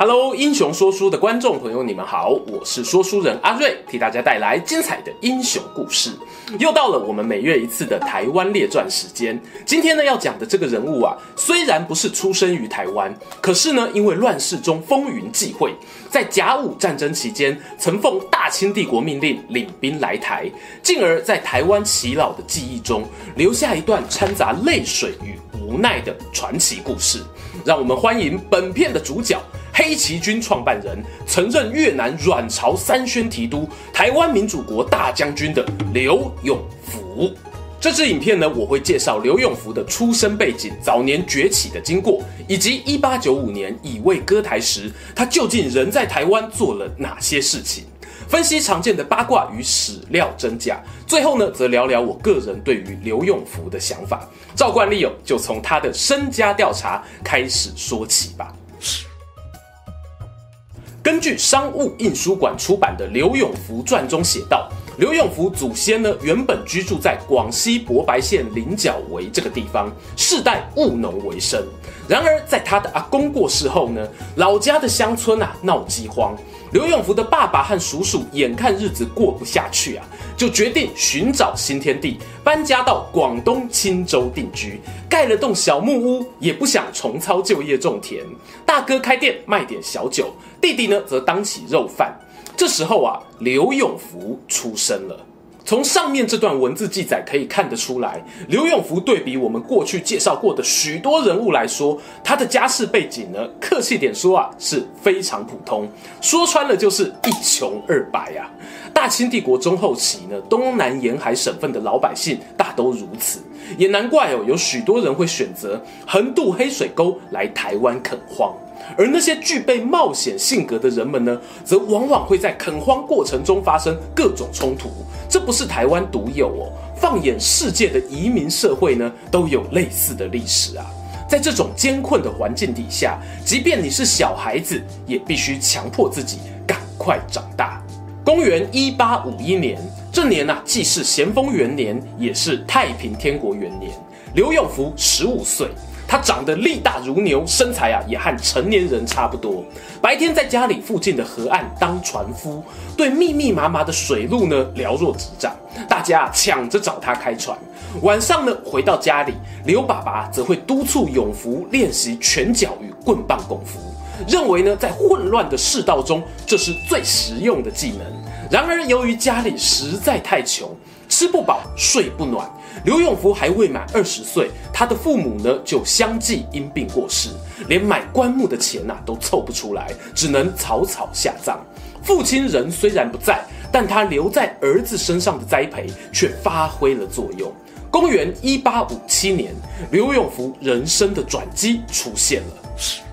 Hello，英雄说书的观众朋友，你们好，我是说书人阿瑞，替大家带来精彩的英雄故事。又到了我们每月一次的台湾列传时间。今天呢，要讲的这个人物啊，虽然不是出生于台湾，可是呢，因为乱世中风云际会，在甲午战争期间，曾奉大清帝国命令领兵来台，进而，在台湾耆老的记忆中，留下一段掺杂泪水与无奈的传奇故事。让我们欢迎本片的主角。黑旗军创办人，曾任越南阮朝三宣提督、台湾民主国大将军的刘永福。这支影片呢，我会介绍刘永福的出生背景、早年崛起的经过，以及一八九五年乙未割台时，他究竟人在台湾做了哪些事情？分析常见的八卦与史料真假。最后呢，则聊聊我个人对于刘永福的想法。照惯例哦，就从他的身家调查开始说起吧。根据商务印书馆出版的《刘永福传》中写道，刘永福祖先呢，原本居住在广西博白县菱角围这个地方，世代务农为生。然而，在他的阿公过世后呢，老家的乡村啊闹饥荒。刘永福的爸爸和叔叔眼看日子过不下去啊，就决定寻找新天地，搬家到广东青州定居，盖了栋小木屋，也不想重操旧业种田。大哥开店卖点小酒，弟弟呢则当起肉贩。这时候啊，刘永福出生了。从上面这段文字记载可以看得出来，刘永福对比我们过去介绍过的许多人物来说，他的家世背景呢，客气点说啊，是非常普通，说穿了就是一穷二白啊。大清帝国中后期呢，东南沿海省份的老百姓大都如此，也难怪哦，有许多人会选择横渡黑水沟来台湾垦荒。而那些具备冒险性格的人们呢，则往往会在垦荒过程中发生各种冲突。这不是台湾独有哦，放眼世界的移民社会呢，都有类似的历史啊。在这种艰困的环境底下，即便你是小孩子，也必须强迫自己赶快长大。公元一八五一年，这年呐、啊，既是咸丰元年，也是太平天国元年。刘永福十五岁。他长得力大如牛，身材啊也和成年人差不多。白天在家里附近的河岸当船夫，对密密麻麻的水路呢了若指掌，大家抢着找他开船。晚上呢回到家里，刘爸爸则会督促永福练习拳脚与棍棒功夫，认为呢在混乱的世道中这是最实用的技能。然而由于家里实在太穷。吃不饱，睡不暖。刘永福还未满二十岁，他的父母呢就相继因病过世，连买棺木的钱呐、啊、都凑不出来，只能草草下葬。父亲人虽然不在，但他留在儿子身上的栽培却发挥了作用。公元一八五七年，刘永福人生的转机出现了。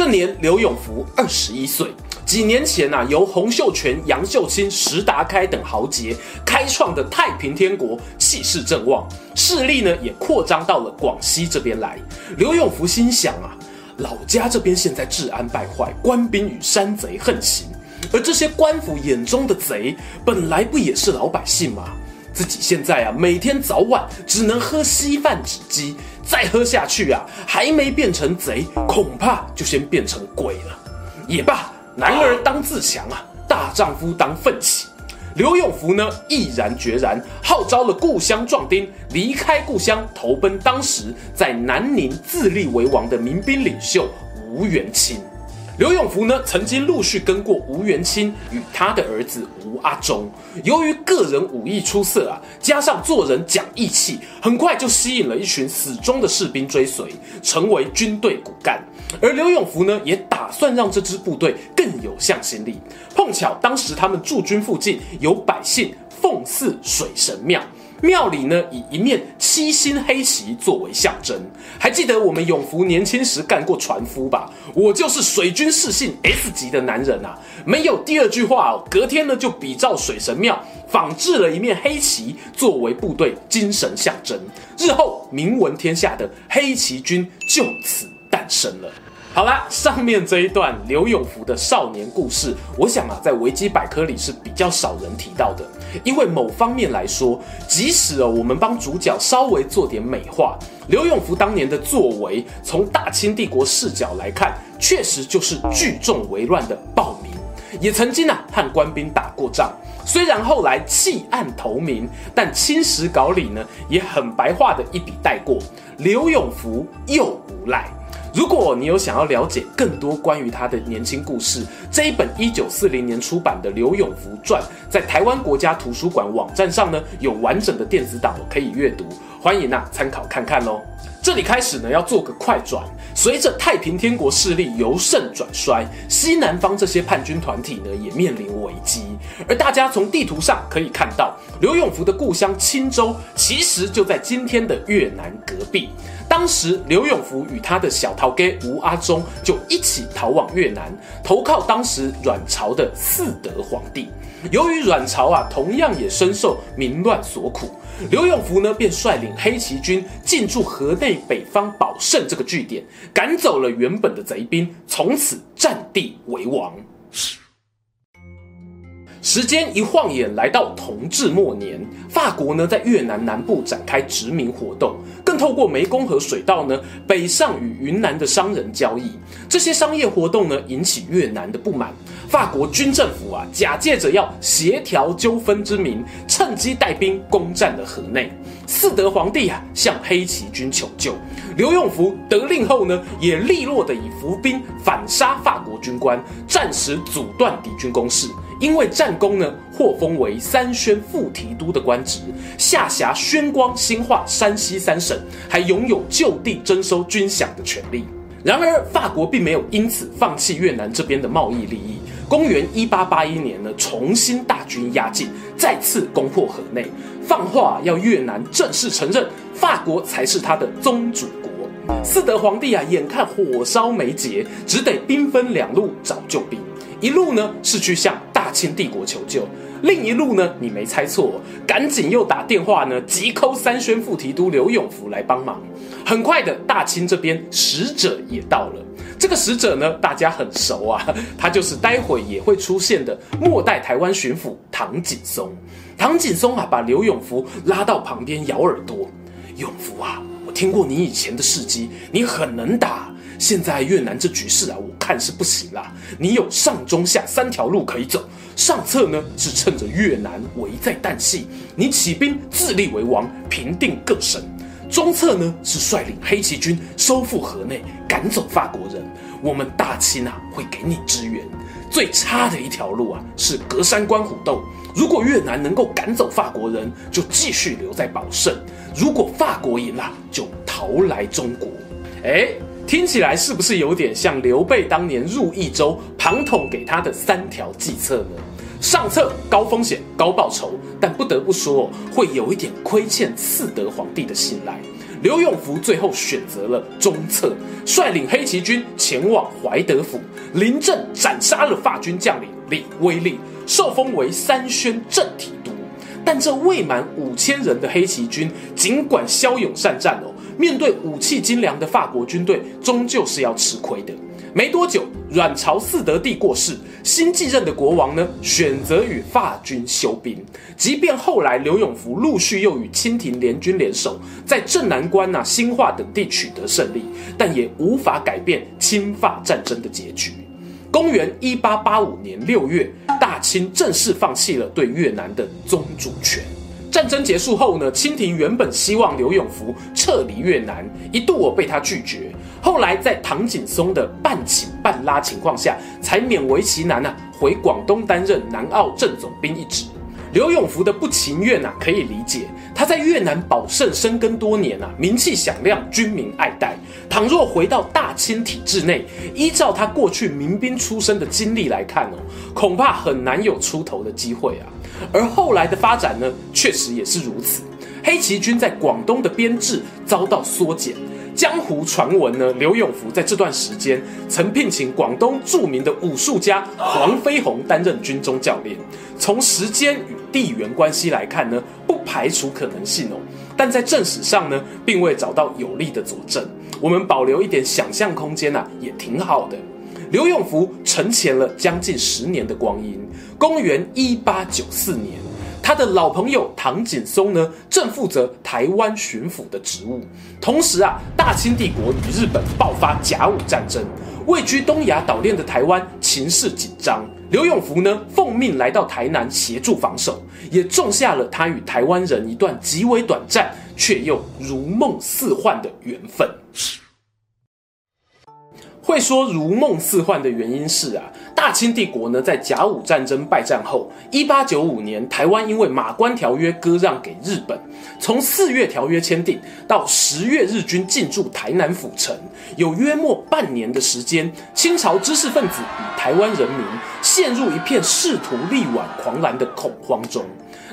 这年，刘永福二十一岁。几年前呐、啊，由洪秀全、杨秀清、石达开等豪杰开创的太平天国气势正旺，势力呢也扩张到了广西这边来。刘永福心想啊，老家这边现在治安败坏，官兵与山贼横行，而这些官府眼中的贼本来不也是老百姓吗？自己现在啊，每天早晚只能喝稀饭止饥，再喝下去啊，还没变成贼，恐怕就先变成鬼了。也罢。男儿当自强啊，大丈夫当奋起。刘永福呢，毅然决然号召了故乡壮丁，离开故乡，投奔当时在南宁自立为王的民兵领袖吴元钦。刘永福呢，曾经陆续跟过吴元清与他的儿子吴阿忠。由于个人武艺出色啊，加上做人讲义气，很快就吸引了一群死忠的士兵追随，成为军队骨干。而刘永福呢，也打算让这支部队更有向心力。碰巧当时他们驻军附近有百姓奉祀水神庙，庙里呢以一面七星黑旗作为象征。还记得我们永福年轻时干过船夫吧？我就是水军世信 S 级的男人啊！没有第二句话哦。隔天呢就比照水神庙仿制了一面黑旗作为部队精神象征，日后名闻天下的黑旗军就此诞生了。好啦，上面这一段刘永福的少年故事，我想啊，在维基百科里是比较少人提到的。因为某方面来说，即使哦，我们帮主角稍微做点美化，刘永福当年的作为，从大清帝国视角来看，确实就是聚众为乱的暴民，也曾经啊和官兵打过仗。虽然后来弃暗投明，但清史稿里呢也很白话的一笔带过，刘永福又无赖。如果你有想要了解更多关于他的年轻故事，这一本一九四零年出版的《刘永福传》在台湾国家图书馆网站上呢有完整的电子档可以阅读，欢迎啊参考看看喽。这里开始呢要做个快转，随着太平天国势力由盛转衰，西南方这些叛军团体呢也面临危机，而大家从地图上可以看到，刘永福的故乡青州其实就在今天的越南隔壁。当时，刘永福与他的小头家吴阿忠就一起逃往越南，投靠当时阮朝的嗣德皇帝。由于阮朝啊，同样也深受民乱所苦，刘永福呢便率领黑旗军进驻河内北方保胜这个据点，赶走了原本的贼兵，从此占地为王。时间一晃眼来到同治末年，法国呢在越南南部展开殖民活动，更透过湄公河水道呢北上与云南的商人交易。这些商业活动呢引起越南的不满，法国军政府啊假借着要协调纠纷之名，趁机带兵攻占了河内。嗣德皇帝啊向黑旗军求救，刘永福得令后呢也利落的以伏兵反杀法国军官，暂时阻断敌军攻势。因为战功呢，获封为三宣副提督的官职，下辖宣光、兴化、山西三省，还拥有就地征收军饷的权利。然而，法国并没有因此放弃越南这边的贸易利益。公元一八八一年呢，重新大军压境，再次攻破河内，放话要越南正式承认法国才是他的宗主国。四德皇帝啊，眼看火烧眉睫，只得兵分两路找救兵。一路呢是去向大清帝国求救，另一路呢，你没猜错，赶紧又打电话呢，急扣三宣副提督刘永福来帮忙。很快的，大清这边使者也到了。这个使者呢，大家很熟啊，他就是待会也会出现的末代台湾巡抚唐景崧。唐景崧啊，把刘永福拉到旁边咬耳朵：“永福啊，我听过你以前的事迹，你很能打。”现在越南这局势啊，我看是不行啦。你有上中下三条路可以走。上策呢是趁着越南危在旦夕，你起兵自立为王，平定各省；中策呢是率领黑旗军收复河内，赶走法国人。我们大清啊会给你支援。最差的一条路啊是隔山观虎斗。如果越南能够赶走法国人，就继续留在保胜；如果法国赢了，就逃来中国。哎。听起来是不是有点像刘备当年入益州，庞统给他的三条计策呢？上策高风险高报酬，但不得不说会有一点亏欠嗣德皇帝的信赖。刘永福最后选择了中策，率领黑旗军前往怀德府，临阵斩杀了法军将领李威利，受封为三宣正提督。但这未满五千人的黑旗军，尽管骁勇善战哦。面对武器精良的法国军队，终究是要吃亏的。没多久，阮朝四德帝过世，新继任的国王呢，选择与法军休兵。即便后来刘永福陆续又与清廷联军联手，在镇南关呐、兴化等地取得胜利，但也无法改变侵法战争的结局。公元一八八五年六月，大清正式放弃了对越南的宗主权。战争结束后呢，清廷原本希望刘永福撤离越南，一度我被他拒绝。后来在唐景崧的半请半拉情况下，才勉为其难啊，回广东担任南澳正总兵一职。刘永福的不情愿啊，可以理解。他在越南保胜深耕多年啊，名气响亮，军民爱戴。倘若回到大清体制内，依照他过去民兵出身的经历来看哦，恐怕很难有出头的机会啊。而后来的发展呢，确实也是如此。黑旗军在广东的编制遭到缩减。江湖传闻呢，刘永福在这段时间曾聘请广东著名的武术家黄飞鸿担任军中教练。从时间与地缘关系来看呢，不排除可能性哦。但在正史上呢，并未找到有力的佐证。我们保留一点想象空间啊，也挺好的。刘永福沉潜了将近十年的光阴。公元一八九四年，他的老朋友唐景崧呢，正负责台湾巡抚的职务。同时啊，大清帝国与日本爆发甲午战争，位居东亚岛链的台湾情势紧张。刘永福呢，奉命来到台南协助防守，也种下了他与台湾人一段极为短暂却又如梦似幻的缘分。会说如梦似幻的原因是啊，大清帝国呢，在甲午战争败战后，一八九五年，台湾因为马关条约割让给日本，从四月条约签订到十月日军进驻台南府城，有约莫半年的时间，清朝知识分子与台湾人民陷入一片试图力挽狂澜的恐慌中。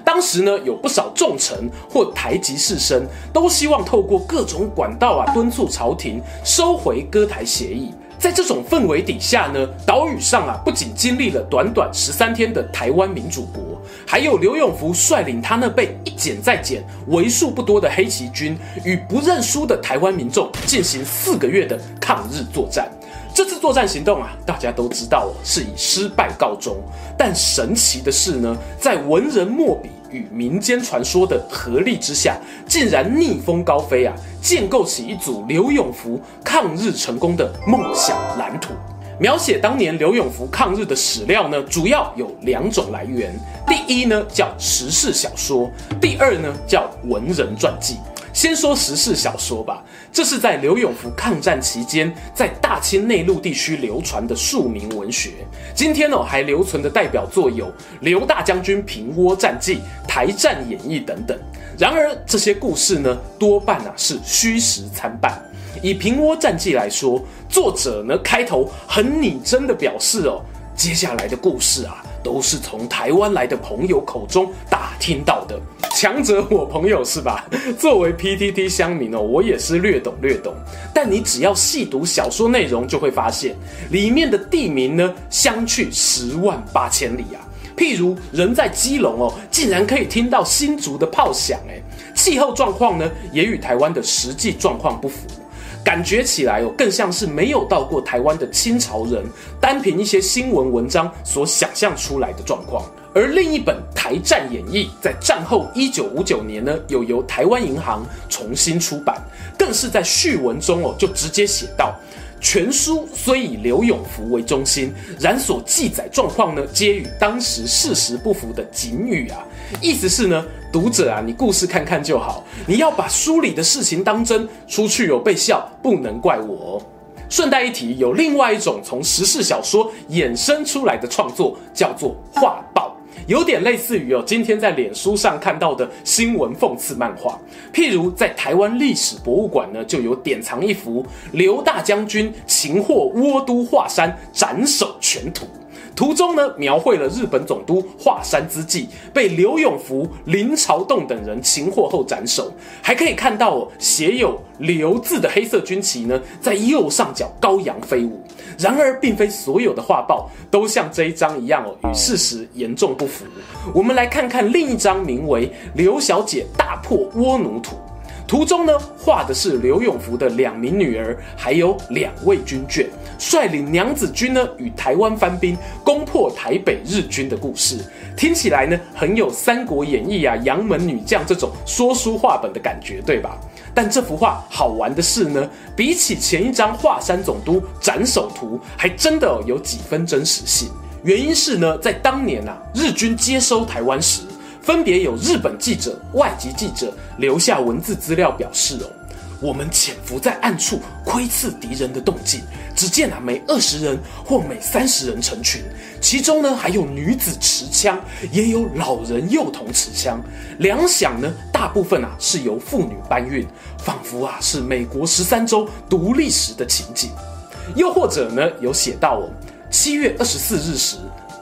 当时呢，有不少重臣或台籍士绅都希望透过各种管道啊，敦促朝廷收回割台协议。在这种氛围底下呢，岛屿上啊，不仅经历了短短十三天的台湾民主国，还有刘永福率领他那被一减再减、为数不多的黑旗军，与不认输的台湾民众进行四个月的抗日作战。这次作战行动啊，大家都知道哦，是以失败告终。但神奇的是呢，在文人墨笔与民间传说的合力之下，竟然逆风高飞啊！建构起一组刘永福抗日成功的梦想蓝图。描写当年刘永福抗日的史料呢，主要有两种来源。第一呢，叫时事小说；第二呢，叫文人传记。先说时事小说吧，这是在刘永福抗战期间在大清内陆地区流传的庶民文学。今天哦，还留存的代表作有《刘大将军平倭战记》《台战演义》等等。然而这些故事呢，多半啊是虚实参半。以《平倭战记》来说，作者呢开头很拟真的表示哦，接下来的故事啊。都是从台湾来的朋友口中打听到的，强者我朋友是吧？作为 PTT 乡民哦，我也是略懂略懂。但你只要细读小说内容，就会发现里面的地名呢，相去十万八千里啊。譬如人在基隆哦，竟然可以听到新竹的炮响，哎，气候状况呢，也与台湾的实际状况不符。感觉起来哦，更像是没有到过台湾的清朝人，单凭一些新闻文章所想象出来的状况。而另一本《台战演义》在战后一九五九年呢，有由台湾银行重新出版，更是在序文中哦，就直接写到。全书虽以刘永福为中心，然所记载状况呢，皆与当时事实不符的警语啊。意思是呢，读者啊，你故事看看就好，你要把书里的事情当真，出去有被笑，不能怪我。顺带一提，有另外一种从时事小说衍生出来的创作，叫做画报。有点类似于哦，今天在脸书上看到的新闻讽刺漫画，譬如在台湾历史博物馆呢，就有典藏一幅刘大将军擒获倭都华山斩首全图。图中呢，描绘了日本总督华山资纪被刘永福、林朝栋等人擒获后斩首，还可以看到哦，写有“刘”字的黑色军旗呢，在右上角高扬飞舞。然而，并非所有的画报都像这一张一样哦，与事实严重不符。我们来看看另一张，名为《刘小姐大破倭奴图》。图中呢，画的是刘永福的两名女儿，还有两位军眷，率领娘子军呢，与台湾番兵攻破台北日军的故事。听起来呢，很有《三国演义》啊，杨门女将这种说书话本的感觉，对吧？但这幅画好玩的是呢，比起前一张华山总督斩首图，还真的有几分真实性。原因是呢，在当年啊，日军接收台湾时。分别有日本记者、外籍记者留下文字资料表示哦，我们潜伏在暗处窥伺敌人的动静，只见啊每二十人或每三十人成群，其中呢还有女子持枪，也有老人幼童持枪。粮饷呢大部分啊是由妇女搬运，仿佛啊是美国十三州独立时的情景。又或者呢有写到哦，七月二十四日时。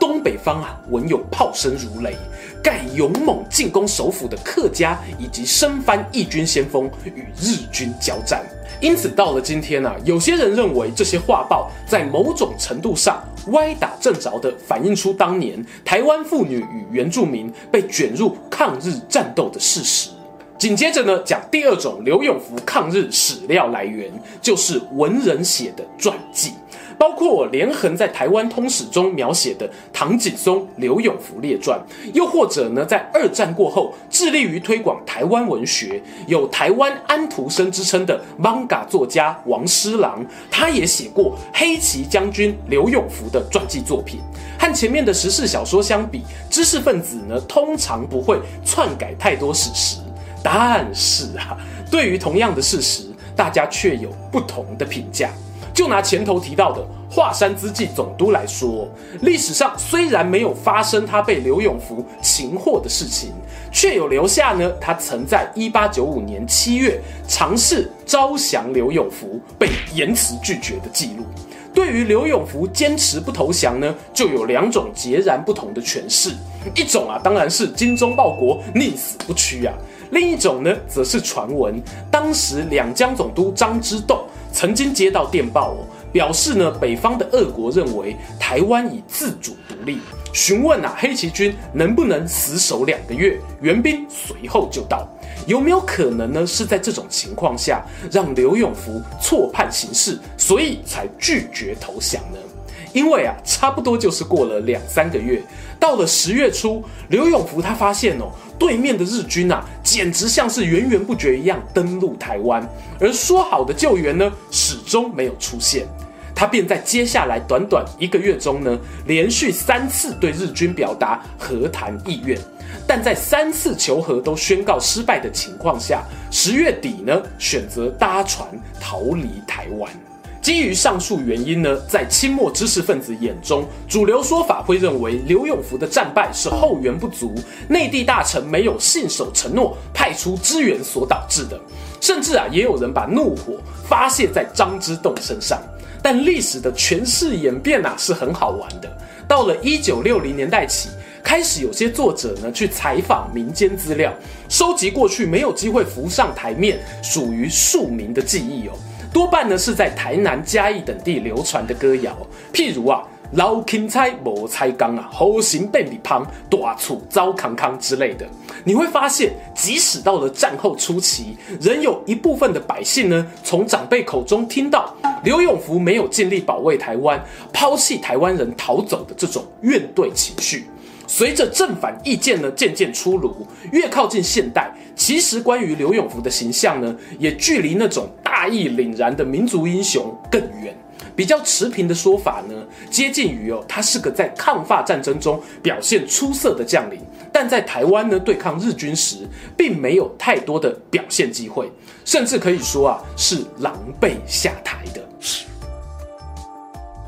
东北方啊，闻有炮声如雷，盖勇猛进攻首府的客家以及身番义军先锋与日军交战。因此，到了今天啊，有些人认为这些画报在某种程度上歪打正着地反映出当年台湾妇女与原住民被卷入抗日战斗的事实。紧接着呢，讲第二种刘永福抗日史料来源，就是文人写的传记。包括连横在台湾通史中描写的唐景崧、刘永福列传，又或者呢，在二战过后致力于推广台湾文学，有台湾安徒生之称的艋舺作家王诗郎，他也写过黑旗将军刘永福的传记作品。和前面的时事小说相比，知识分子呢通常不会篡改太多史实，但是啊，对于同样的事实，大家却有不同的评价。就拿前头提到的华山资纪总督来说，历史上虽然没有发生他被刘永福擒获的事情，却有留下呢他曾在一八九五年七月尝试招降刘永福，被严词拒绝的记录。对于刘永福坚持不投降呢，就有两种截然不同的诠释。一种啊，当然是精忠报国、宁死不屈啊；另一种呢，则是传闻，当时两江总督张之洞。曾经接到电报哦，表示呢，北方的俄国认为台湾已自主独立，询问啊黑旗军能不能死守两个月，援兵随后就到。有没有可能呢？是在这种情况下让刘永福错判形势，所以才拒绝投降呢？因为啊，差不多就是过了两三个月，到了十月初，刘永福他发现哦，对面的日军啊，简直像是源源不绝一样登陆台湾，而说好的救援呢，始终没有出现。他便在接下来短短一个月中呢，连续三次对日军表达和谈意愿，但在三次求和都宣告失败的情况下，十月底呢，选择搭船逃离台湾。基于上述原因呢，在清末知识分子眼中，主流说法会认为刘永福的战败是后援不足、内地大臣没有信守承诺派出支援所导致的。甚至啊，也有人把怒火发泄在张之洞身上。但历史的诠释演变啊，是很好玩的。到了一九六零年代起，开始有些作者呢去采访民间资料，收集过去没有机会浮上台面、属于庶民的记忆哦。多半呢是在台南、嘉义等地流传的歌谣，譬如啊“老芹菜无菜缸啊，后行便利胖，大厝糟康康”之类的。你会发现，即使到了战后初期，仍有一部分的百姓呢，从长辈口中听到刘永福没有尽力保卫台湾，抛弃台湾人逃走的这种怨怼情绪。随着正反意见呢渐渐出炉，越靠近现代，其实关于刘永福的形象呢，也距离那种大义凛然的民族英雄更远。比较持平的说法呢，接近于哦，他是个在抗法战争中表现出色的将领，但在台湾呢对抗日军时，并没有太多的表现机会，甚至可以说啊，是狼狈下台的。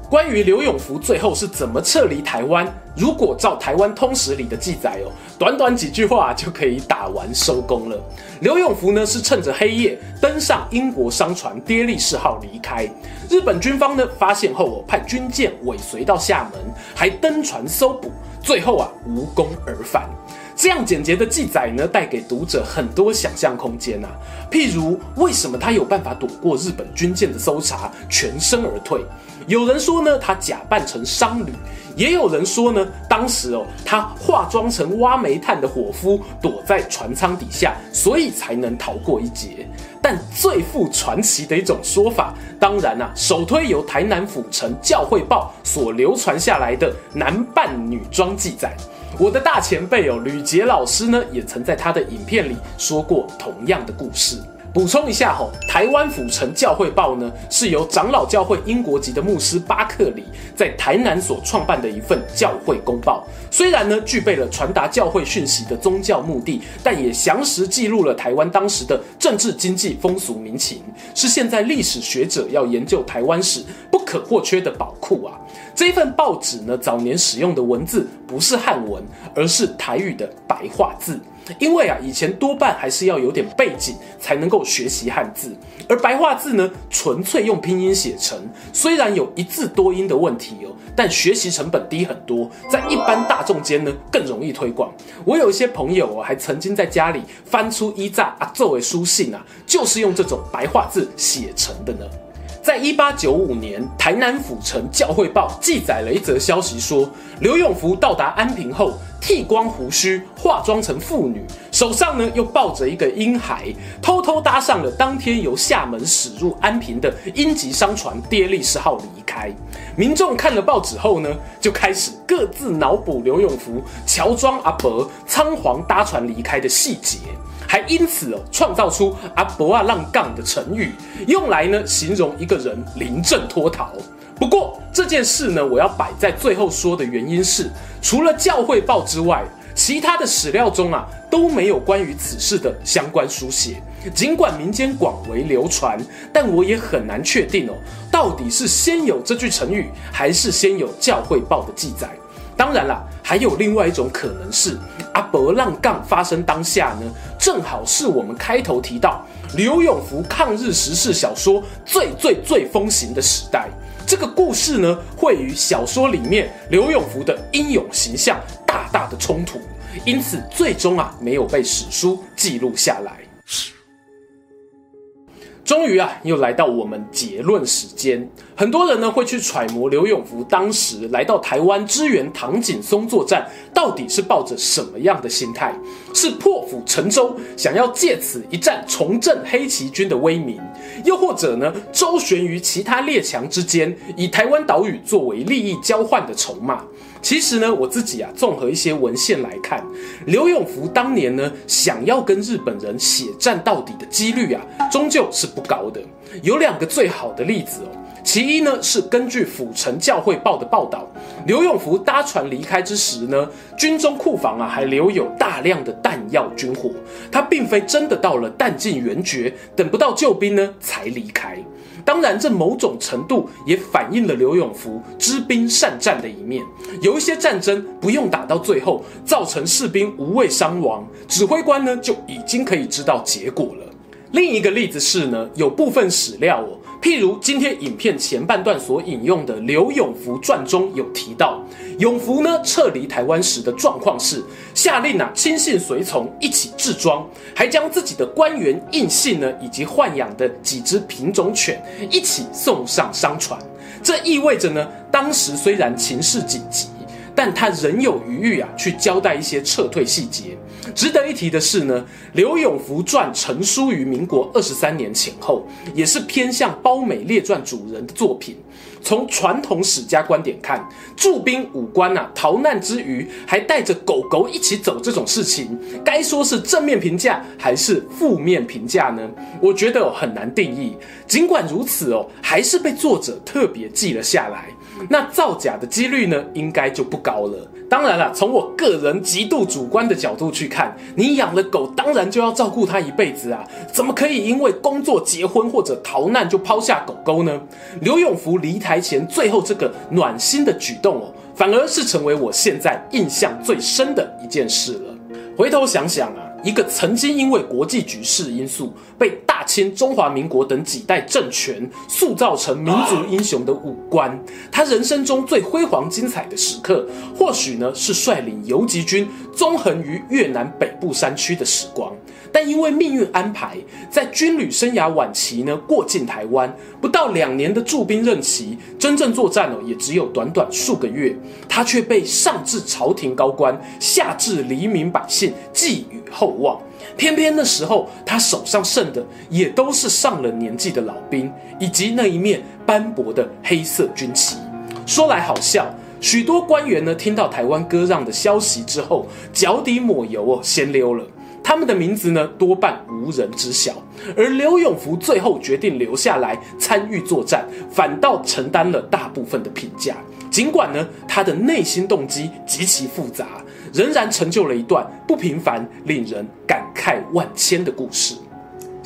关于刘永福最后是怎么撤离台湾？如果照台湾通史里的记载哦，短短几句话就可以打完收工了。刘永福呢是趁着黑夜登上英国商船“爹力士号”离开。日本军方呢发现后哦，派军舰尾随到厦门，还登船搜捕，最后啊无功而返。这样简洁的记载呢，带给读者很多想象空间啊。譬如，为什么他有办法躲过日本军舰的搜查，全身而退？有人说呢，他假扮成商旅；也有人说呢，当时哦，他化妆成挖煤炭的伙夫，躲在船舱底下，所以才能逃过一劫。但最富传奇的一种说法，当然啊，首推由台南府城教会报所流传下来的男扮女装记载。我的大前辈哦，吕杰老师呢，也曾在他的影片里说过同样的故事。补充一下吼，台湾府城教会报呢，是由长老教会英国籍的牧师巴克里在台南所创办的一份教会公报。虽然呢，具备了传达教会讯息的宗教目的，但也详实记录了台湾当时的政治、经济、风俗民情，是现在历史学者要研究台湾史不可或缺的宝库啊。这份报纸呢，早年使用的文字不是汉文，而是台语的白话字。因为啊，以前多半还是要有点背景才能够学习汉字，而白话字呢，纯粹用拼音写成，虽然有一字多音的问题哦，但学习成本低很多，在一般大众间呢更容易推广。我有一些朋友哦，还曾经在家里翻出一扎啊作为书信啊，就是用这种白话字写成的呢。在一八九五年，台南府城教会报记载了一则消息说，刘永福到达安平后，剃光胡须，化妆成妇女，手上呢又抱着一个婴孩，偷偷搭上了当天由厦门驶入安平的英籍商船“爹利士号”离开。民众看了报纸后呢，就开始各自脑补刘永福乔装阿伯仓皇搭船离开的细节。还因此哦，创造出“阿伯阿浪杠”的成语，用来呢形容一个人临阵脱逃。不过这件事呢，我要摆在最后说的原因是，除了教会报之外，其他的史料中啊都没有关于此事的相关书写。尽管民间广为流传，但我也很难确定哦，到底是先有这句成语，还是先有教会报的记载。当然啦，还有另外一种可能是，阿伯浪杠发生当下呢，正好是我们开头提到刘永福抗日时事小说最最最风行的时代。这个故事呢，会与小说里面刘永福的英勇形象大大的冲突，因此最终啊，没有被史书记录下来。终于啊，又来到我们结论时间。很多人呢会去揣摩刘永福当时来到台湾支援唐景崧作战，到底是抱着什么样的心态？是破釜沉舟，想要借此一战重振黑旗军的威名，又或者呢周旋于其他列强之间，以台湾岛屿作为利益交换的筹码？其实呢，我自己啊，综合一些文献来看，刘永福当年呢，想要跟日本人血战到底的几率啊，终究是不高的。有两个最好的例子哦，其一呢，是根据府城教会报的报道，刘永福搭船离开之时呢，军中库房啊还留有大量的弹药军火，他并非真的到了弹尽援绝，等不到救兵呢才离开。当然，这某种程度也反映了刘永福知兵善战的一面。有一些战争不用打到最后，造成士兵无畏伤亡，指挥官呢就已经可以知道结果了。另一个例子是呢，有部分史料哦。譬如今天影片前半段所引用的《刘永福传》中有提到，永福呢撤离台湾时的状况是，下令啊亲信随从一起置装，还将自己的官员印信呢以及豢养的几只品种犬一起送上商船。这意味着呢，当时虽然情势紧急。但他仍有余裕啊，去交代一些撤退细节。值得一提的是呢，《刘永福传》成书于民国二十三年前后，也是偏向褒美列传主人的作品。从传统史家观点看，驻兵武官啊逃难之余，还带着狗狗一起走这种事情，该说是正面评价还是负面评价呢？我觉得很难定义。尽管如此哦，还是被作者特别记了下来。那造假的几率呢，应该就不高了。当然了，从我个人极度主观的角度去看，你养了狗，当然就要照顾它一辈子啊，怎么可以因为工作、结婚或者逃难就抛下狗狗呢？刘永福离台前最后这个暖心的举动哦，反而是成为我现在印象最深的一件事了。回头想想啊。一个曾经因为国际局势因素被大清、中华民国等几代政权塑造成民族英雄的武官，他人生中最辉煌精彩的时刻，或许呢是率领游击军纵横于越南北部山区的时光。但因为命运安排，在军旅生涯晚期呢，过境台湾不到两年的驻兵任期，真正作战哦，也只有短短数个月，他却被上至朝廷高官，下至黎民百姓寄予厚望。偏偏那时候，他手上剩的也都是上了年纪的老兵，以及那一面斑驳的黑色军旗。说来好笑，许多官员呢，听到台湾割让的消息之后，脚底抹油哦，先溜了。他们的名字呢，多半无人知晓，而刘永福最后决定留下来参与作战，反倒承担了大部分的评价。尽管呢，他的内心动机极其复杂，仍然成就了一段不平凡、令人感慨万千的故事。